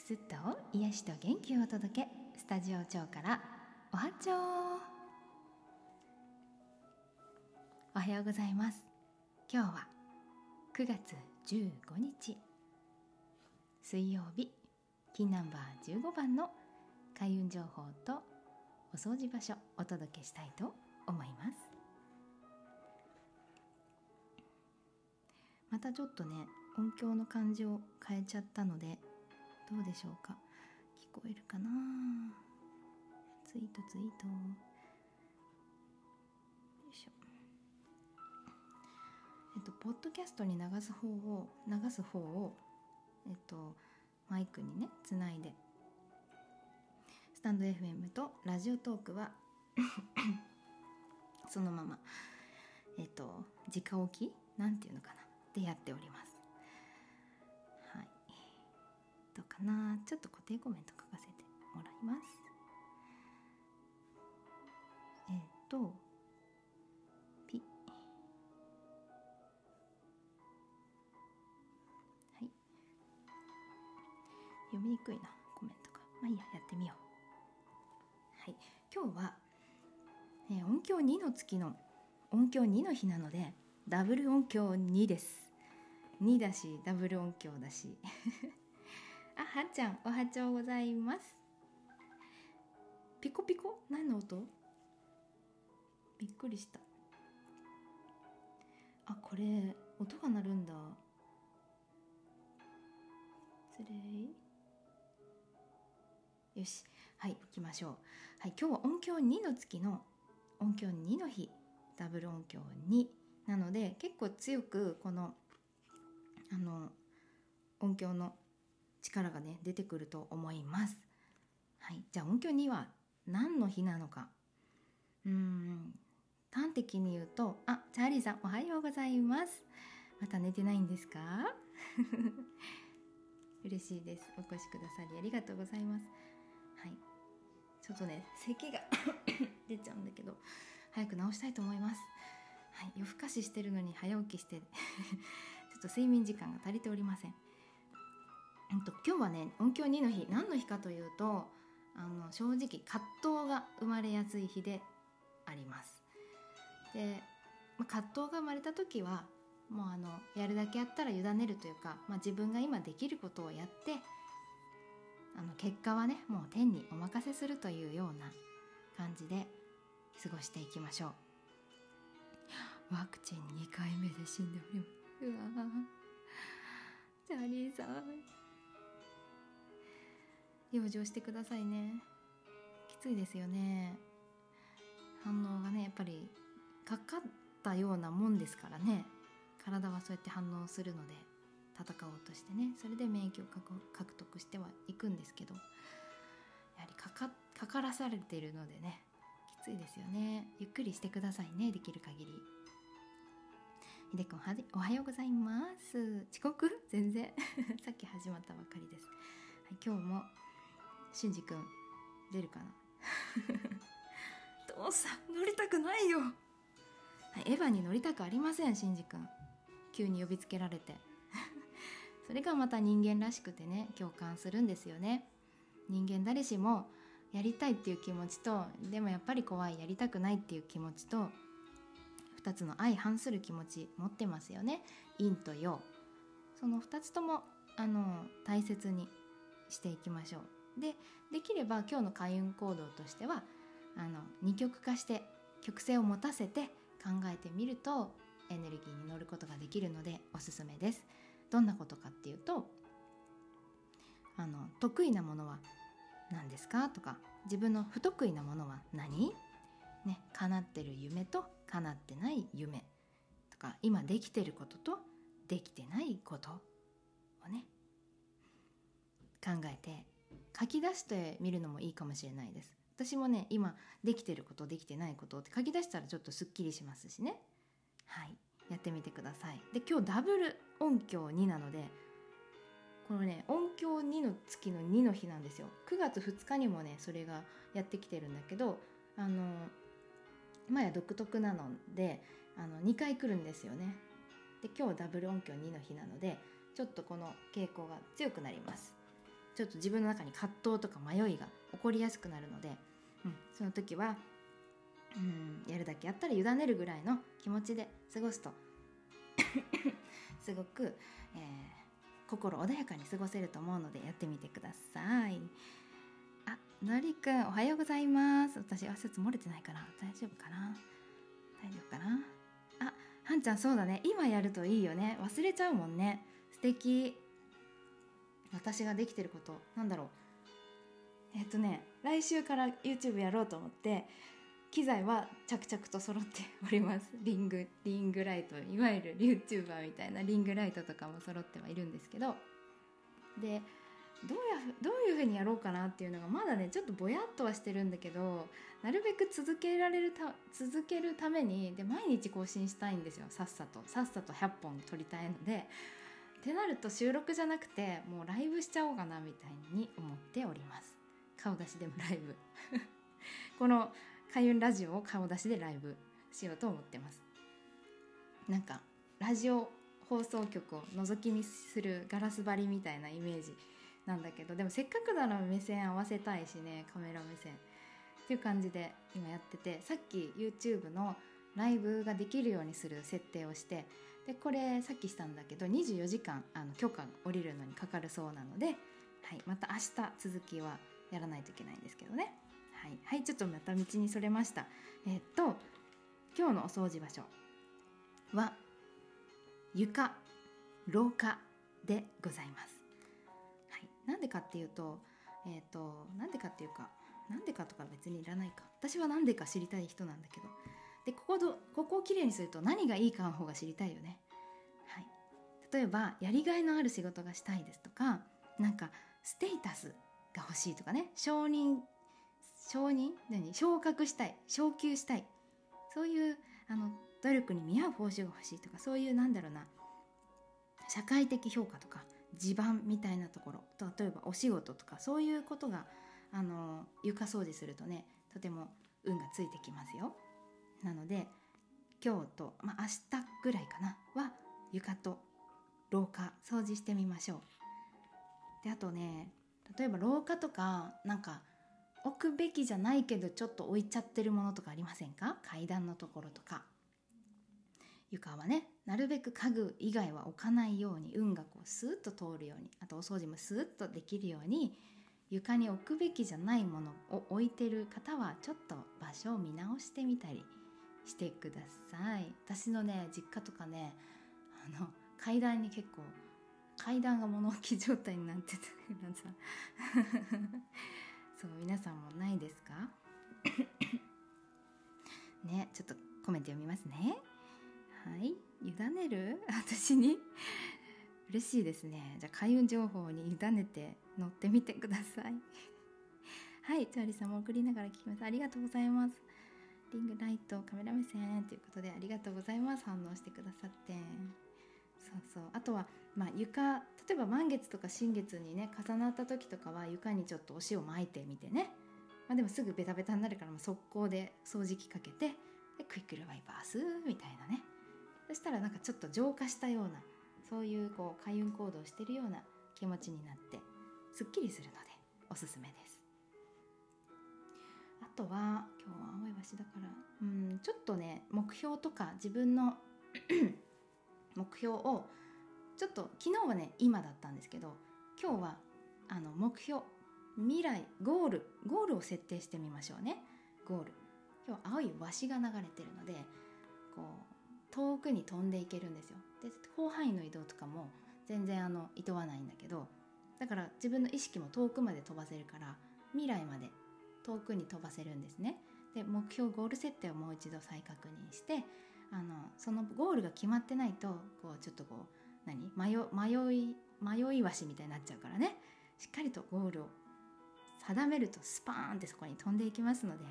くすっと癒しと元気をお届け。スタジオ長からおはちょおはようございます。今日は9月15日水曜日金ナンバー15番の開運情報とお掃除場所お届けしたいと思います。またちょっとね音響の感じを変えちゃったのでどうでしょうか？聞こえるかな？ツイートツイート。よいしょ。えっとポッドキャストに流す方を流す方をえっとマイクにねつないで。スタンド FM とラジオトークはそのままえっと直置き？なんていうのかな？でやっております。どうかな？ちょっと固定コメント書かせてもらいます。えっとピ。はい。読みにくいなコメントが。まあいいややってみよう。はい。今日は、えー音響2の月の音響2の日なのでダブル音響2です。2だしダブル音響だし。あはっちゃんおはちょうございます。ピコピコ？何の音？びっくりした。あこれ音が鳴るんだ。失礼。よし。はい行きましょう。はい今日は音響2の月の音響2の日。ダブル音響2なので結構強くこのあの音響の力がね出てくると思います。はい、じゃあ音響2は何の日なのか。うーん。端的に言うとあチャーリーさんおはようございます。また寝てないんですか？嬉しいです。お越しくださりありがとうございます。はい。ちょっとね咳が 出ちゃうんだけど早く治したいと思います。はい。夜更かししてるのに早起きして ちょっと睡眠時間が足りておりません。うんと今日はね音響2の日何の日かというとあの正直葛藤が生まれやすい日であります。で、ま、葛藤が生まれた時はもうあのやるだけやったら委ねるというか、まあ、自分が今できることをやってあの結果はねもう天にお任せするというような感じで過ごしていきましょう。ワクチン2回目で死んでおります。うわジャニーさん。養生してくださいね。きついですよね。反応がねやっぱりかかったようなもんですからね。体はそうやって反応するので戦おうとしてね。それで免疫を獲得してはいくんですけどやはりかかかからされているのでねきついですよね。ゆっくりしてくださいねできる限り。ひでくんおはようございます。遅刻？全然。さっき始まったばかりです、はい、今日もしんじくん出るかな？父さん乗りたくないよ、はい、エヴァに乗りたくありませんしんじくん急に呼びつけられて。それがまた人間らしくてね共感するんですよね。人間誰しもやりたいっていう気持ちとでもやっぱり怖いやりたくないっていう気持ちと2つの相反する気持ち持ってますよね。陰と陽。その2つともあの大切にしていきましょうでできれば今日の開運行動としてはあの二極化して曲線を持たせて考えてみるとエネルギーに乗ることができるのでおすすめです。どんなことかっていうとあの得意なものは何ですか？とか自分の不得意なものは何？ね叶ってる夢と叶ってない夢。とか今できてることとできてないことをね考えて書き出してみるのもいいかもしれないです。私もね今できてることできてないことって書き出したらちょっとすっきりしますしね。はい。やってみてください。で今日ダブル音響2なのでこのね音響2の月の2の日なんですよ。9月2日にもねそれがやってきてるんだけどあのまや独特なのであの2回来るんですよね。で今日ダブル音響2の日なのでちょっとこの傾向が強くなります。ちょっと自分の中に葛藤とか迷いが起こりやすくなるので、うん、その時は、うん、やるだけやったら委ねるぐらいの気持ちで過ごすと すごく、えー、心穏やかに過ごせると思うのでやってみてください。あ、のりくんおはようございます。私挨拶漏れてないかな大丈夫かな？大丈夫かな？あ、はんちゃんそうだね。今やるといいよね。忘れちゃうもんね。素敵。私ができてることなんだろう。えっ、とね来週から YouTube やろうと思って機材は着々と揃っております。リングリングライトいわゆる YouTuber みたいなリングライトとかも揃ってはいるんですけど。でどうやどういう風にやろうかなっていうのがまだねちょっとぼやっとはしてるんだけどなるべく続けられるた続けるためにで毎日更新したいんですよ。さっさと。さっさと100本撮りたいので。ってなると収録じゃなくてもうライブしちゃおうかなみたいに思っております。顔出しでもライブ。この開運ラジオを顔出しでライブしようと思ってます。なんかラジオ放送局を覗き見するガラス張りみたいなイメージなんだけどでもせっかくなら目線合わせたいしねカメラ目線。っていう感じで今やっててさっき YouTube のライブができるようにする設定をしてでこれさっきしたんだけど24時間あの許可が下りるのにかかるそうなので、はい、また明日続きはやらないといけないんですけどね。はい、はい、ちょっとまた道にそれました。え、っと今日のお掃除場所は床廊下でございます、はい、なんでかっていうとえ、っとなんでかっていうかなんでかとか別にいらないか。私は何でか知りたい人なんだけど。でここどここをきれいにすると何がいいかの方が知りたいよね。はい、例えばやりがいのある仕事がしたいですとかなんかステータスが欲しいとかね。承認承認？何？昇格したい。昇給したい。そういうあの努力に見合う報酬が欲しいとかそういうなんだろうな。社会的評価とか地盤みたいなところ。例えばお仕事とかそういうことがあの床掃除するとねとても運がついてきますよ。なので今日と、まあ、明日ぐらいかなは床と廊下掃除してみましょう。であとね例えば廊下とかなんか置くべきじゃないけどちょっと置いちゃってるものとかありませんか？階段のところとか。床はねなるべく家具以外は置かないように運がこうスーッと通るようにあとお掃除もスーッとできるように床に置くべきじゃないものを置いてる方はちょっと場所を見直してみたりしてください。私のね実家とかねあの階段に結構階段が物置状態になってたからさ。そう皆さんもないですか？ねちょっとコメント読みますね。はい。委ねる？私に？嬉しいですね。じゃあ開運情報に委ねて乗ってみてください。はいチャーリーさんも送りながら聞きます。ありがとうございます。リングライトカメラ目線ということでありがとうございます。反応してくださって。そうそう。あとは、まあ、床例えば満月とか新月にね重なった時とかは床にちょっとお塩巻いてみてね、まあ、でもすぐベタベタになるから、まあ、速攻で掃除機かけてでクイックルワイパースみたいなね。そしたらなんかちょっと浄化したようなそういうこう開運行動してるような気持ちになってすっきりするのでおすすめです。とは今日は青い橋だからうんちょっとね目標とか自分の 目標をちょっと昨日はね今だったんですけど今日はあの目標未来ゴールゴールを設定してみましょうね。ゴール。今日青いワシが流れてるのでこう遠くに飛んでいけるんですよ。で広範囲の移動とかも全然あのいとわないんだけどだから自分の意識も遠くまで飛ばせるから未来まで遠くに飛ばせるんですね。で目標ゴール設定をもう一度再確認してあのそのゴールが決まってないとこうちょっとこう何？迷迷い迷い橋みたいになっちゃうからね。しっかりとゴールを定めるとスパーンってそこに飛んでいきますので、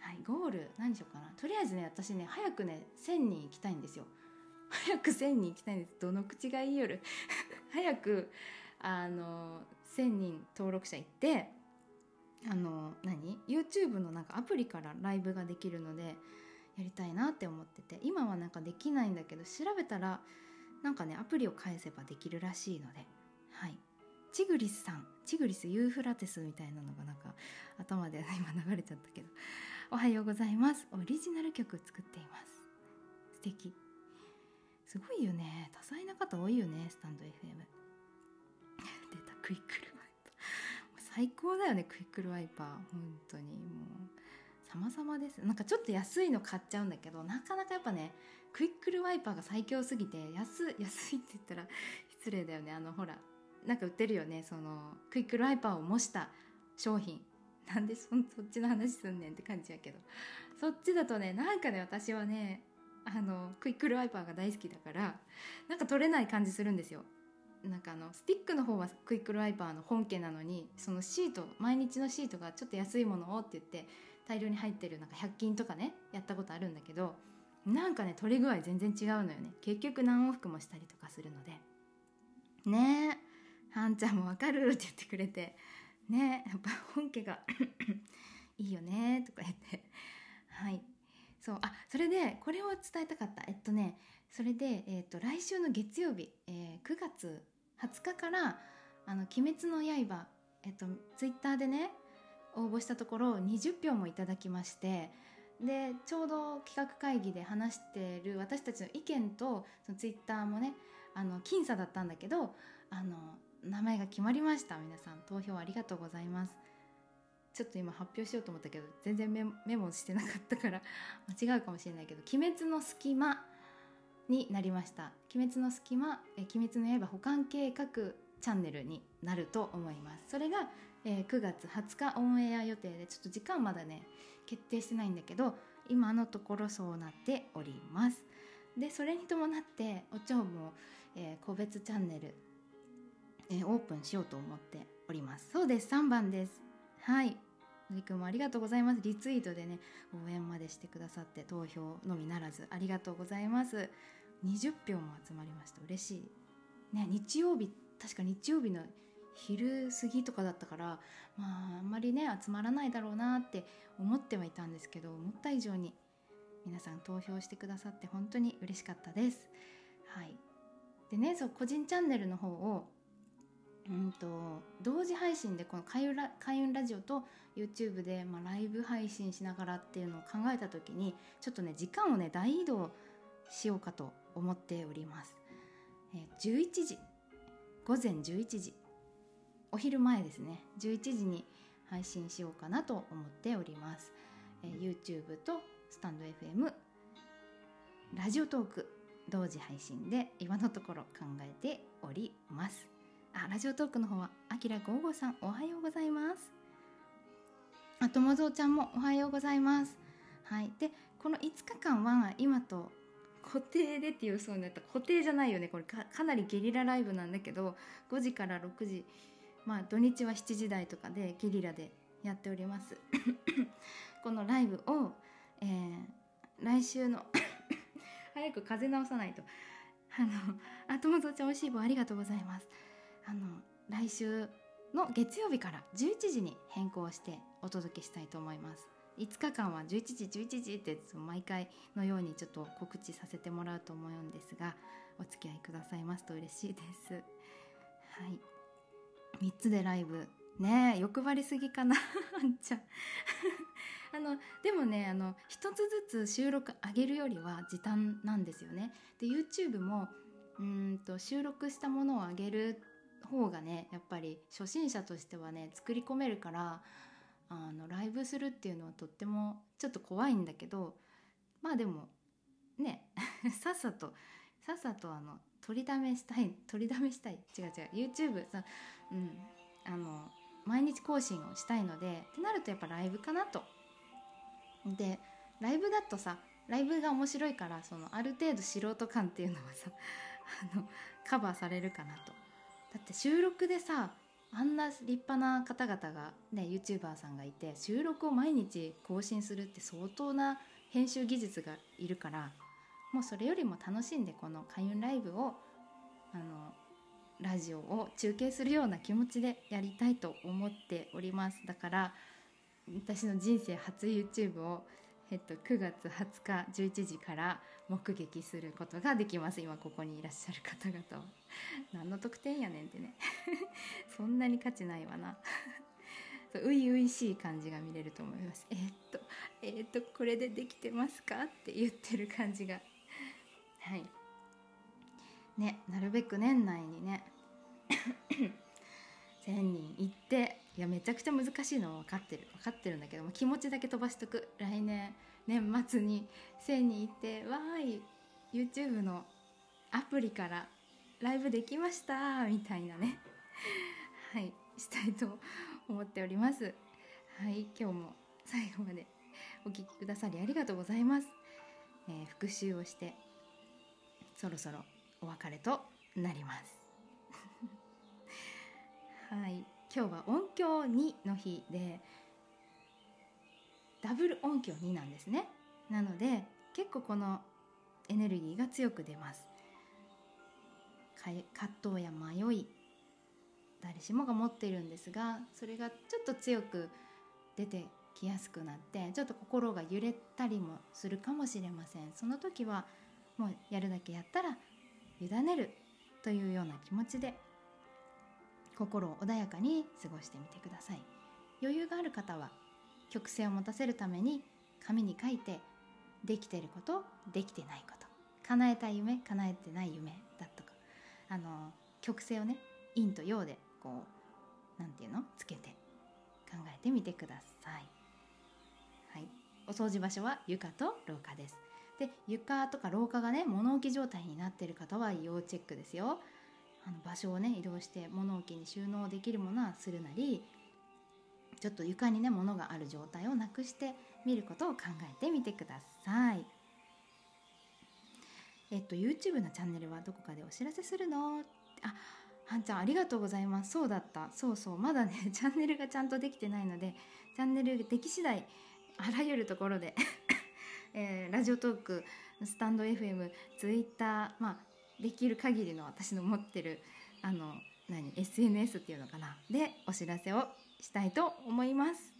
はい、ゴール何しようかな。とりあえずね私ね早くね1,000人行きたいんですよ。早く1,000人行きたいんです。どの口が言いよる 早くあの1,000人登録者行ってあの何？YouTube のなんかアプリからライブができるのでやりたいなって思ってて。今はなんかできないんだけど調べたらなんかねアプリを返せばできるらしいので。はい。チグリスさん。チグリスユーフラテスみたいなのがなんか頭で今流れちゃったけど。おはようございます。オリジナル曲作っています。素敵。すごいよね。多彩な方多いよねスタンド FM 出たクイックル。最高だよねクイックルワイパー。本当に。もう様々です。なんかちょっと安いの買っちゃうんだけどなかなかやっぱねクイックルワイパーが最強すぎて安 安いって言ったら失礼だよね。あのほらなんか売ってるよね。そのクイックルワイパーを模した商品。なんでそそっちの話すんねんって感じやけど。そっちだとねなんかね私はねあのクイックルワイパーが大好きだからなんか取れない感じするんですよ。なんかあのスティックの方はクイックルワイパーの本家なのにそのシート毎日のシートがちょっと安いものをって言って大量に入ってるなんか100均とかねやったことあるんだけどなんかね取れ具合全然違うのよね。結局何往復もしたりとかするので。ねえはんちゃんもわかるって言ってくれて。ねえやっぱ本家が いいよねとか言って。はい。そうあそれでこれを伝えたかった。えっとねそれで、えっと、来週の月曜日、えー、9月20日から「あの鬼滅の刃」えっと、ツイッターでね応募したところ20票もいただきましてでちょうど企画会議で話してる私たちの意見とそのツイッターもねあの僅差だったんだけどあの名前が決まりました。皆さん投票ありがとうございます。ちょっと今発表しようと思ったけど全然メモしてなかったから間違うかもしれないけど「鬼滅の隙間」になりました「鬼滅の隙間」え「鬼滅の刃保管計画チャンネル」になると思います。それが、えー、9月20日オンエア予定でちょっと時間まだね決定してないんだけど今のところそうなっております。でそれに伴ってお蝶も、えー、個別チャンネル、えー、オープンしようと思っております。そうです3番です。はい。のりくんもありがとうございます。リツイートでね応援までしてくださって投票のみならずありがとうございます。20票も集まりました。嬉しい。ね日曜日確か日曜日の昼過ぎとかだったからまああんまりね集まらないだろうなって思ってはいたんですけど思った以上に皆さん投票してくださって本当に嬉しかったです。はい、でねそう個人チャンネルの方をうんと同時配信でこの開運ラ開運ラジオと YouTube で、まあ、ライブ配信しながらっていうのを考えた時にちょっとね時間をね大移動ししようかと思っております。えー、11時。午前11時。お昼前ですね。11時に配信しようかなと思っております、えー、YouTube とスタンド FM ラジオトーク。同時配信で今のところ考えております。あラジオトークの方はあきらごうごさん。おはようございます。あともぞうちゃんもおはようございます。はい。でこの5日間は今と固定でっていうそうになった固定じゃないよね。これかなりゲリラライブなんだけど5時から6時まあ土日は7時台とかでゲリラでやっております。このライブを、えー、来週の 早く風邪治さないと。あのあ友蔵ちゃんおいしい棒ありがとうございます。あの来週の月曜日から11時に変更してお届けしたいと思います。5日間は11時11時って毎回のようにちょっと告知させてもらうと思うんですがお付き合いくださいますと嬉しいです。はい。3つでライブ。ねえ欲張りすぎかな。あんちゃんあのでもねあの一つずつ収録上げるよりは時短なんですよね。で YouTube もうんと収録したものを上げる方がねやっぱり初心者としてはね作り込めるからあのライブするっていうのはとってもちょっと怖いんだけどまあでもね さっさとさっさとあの取りだめしたい取りだめしたい違う違う YouTube さうんあの毎日更新をしたいのでってなるとやっぱライブかなと。でライブだとさライブが面白いからそのある程度素人感っていうのはさあのカバーされるかなと。だって収録でさあんな立派な方々がね YouTuber さんがいて収録を毎日更新するって相当な編集技術がいるからもうそれよりも楽しんでこの開運ライブをあのラジオを中継するような気持ちでやりたいと思っております。だから私の人生初 YouTube を、えっと、9月20日11時から目撃することができます。今ここにいらっしゃる方々は。何の得点やねんってね。そんなに価値ないわな。そう初々しい感じが見れると思います。えー、っとえー、っとこれでできてますかって言ってる感じが。はい。ねなるべく年内にね。1000人行って。いやめちゃくちゃ難しいのは分かってる。分かってるんだけども気持ちだけ飛ばしとく。来年年末に1000人行ってわーい YouTube のアプリからライブできましたみたいなね。はいしたいと思っております。はい今日も最後までお聴きくださりありがとうございます、えー、復習をしてそろそろお別れとなります。はい今日は音響2の日でダブル音響2なんですね。なので結構このエネルギーが強く出ます。葛藤や迷い誰しもが持っているんですがそれがちょっと強く出てきやすくなってちょっと心が揺れたりもするかもしれません。その時はもうやるだけやったら委ねるというような気持ちで心を穏やかに過ごしてみてください。余裕がある方は曲線を持たせるために紙に書いてできてることできてないこと。叶えたい夢叶えてない夢だとか。あの曲線をね陰と陽でこう何て言うの？つけて考えてみてください。はい。お掃除場所は床と廊下です。で床とか廊下がね物置状態になっている方は要チェックですよ。あの場所をね移動して物置に収納できるものはするなりちょっと床にね物がある状態をなくしてみることを考えてみてください。えっと YouTube のチャンネルはどこかでお知らせするの？あはんちゃんありがとうございます。そうだった。そうそう。まだね チャンネルがちゃんとできてないのでチャンネルでき次第あらゆるところで えー、ラジオトークスタンド FM ツイッターまあできる限りの私の持ってるあの何？SNS っていうのかな？でお知らせをしたいと思います。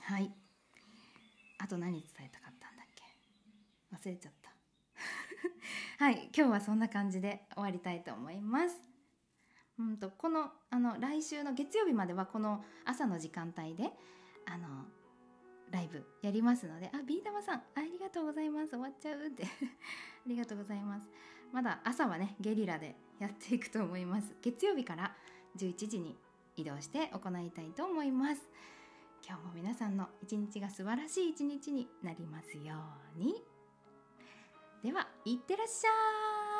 はい。あと何伝えたかったんだっけ？忘れちゃった。はい。今日はそんな感じで終わりたいと思います。うんとこのあの来週の月曜日まではこの朝の時間帯であのライブやりますのであビー玉さんありがとうございます。終わっちゃうって。ありがとうございます。まだ朝はねゲリラでやっていくと思います。月曜日から11時に移動して行いたいと思います。今日も皆さんの一日が素晴らしい一日になりますように。ではいってらっしゃい。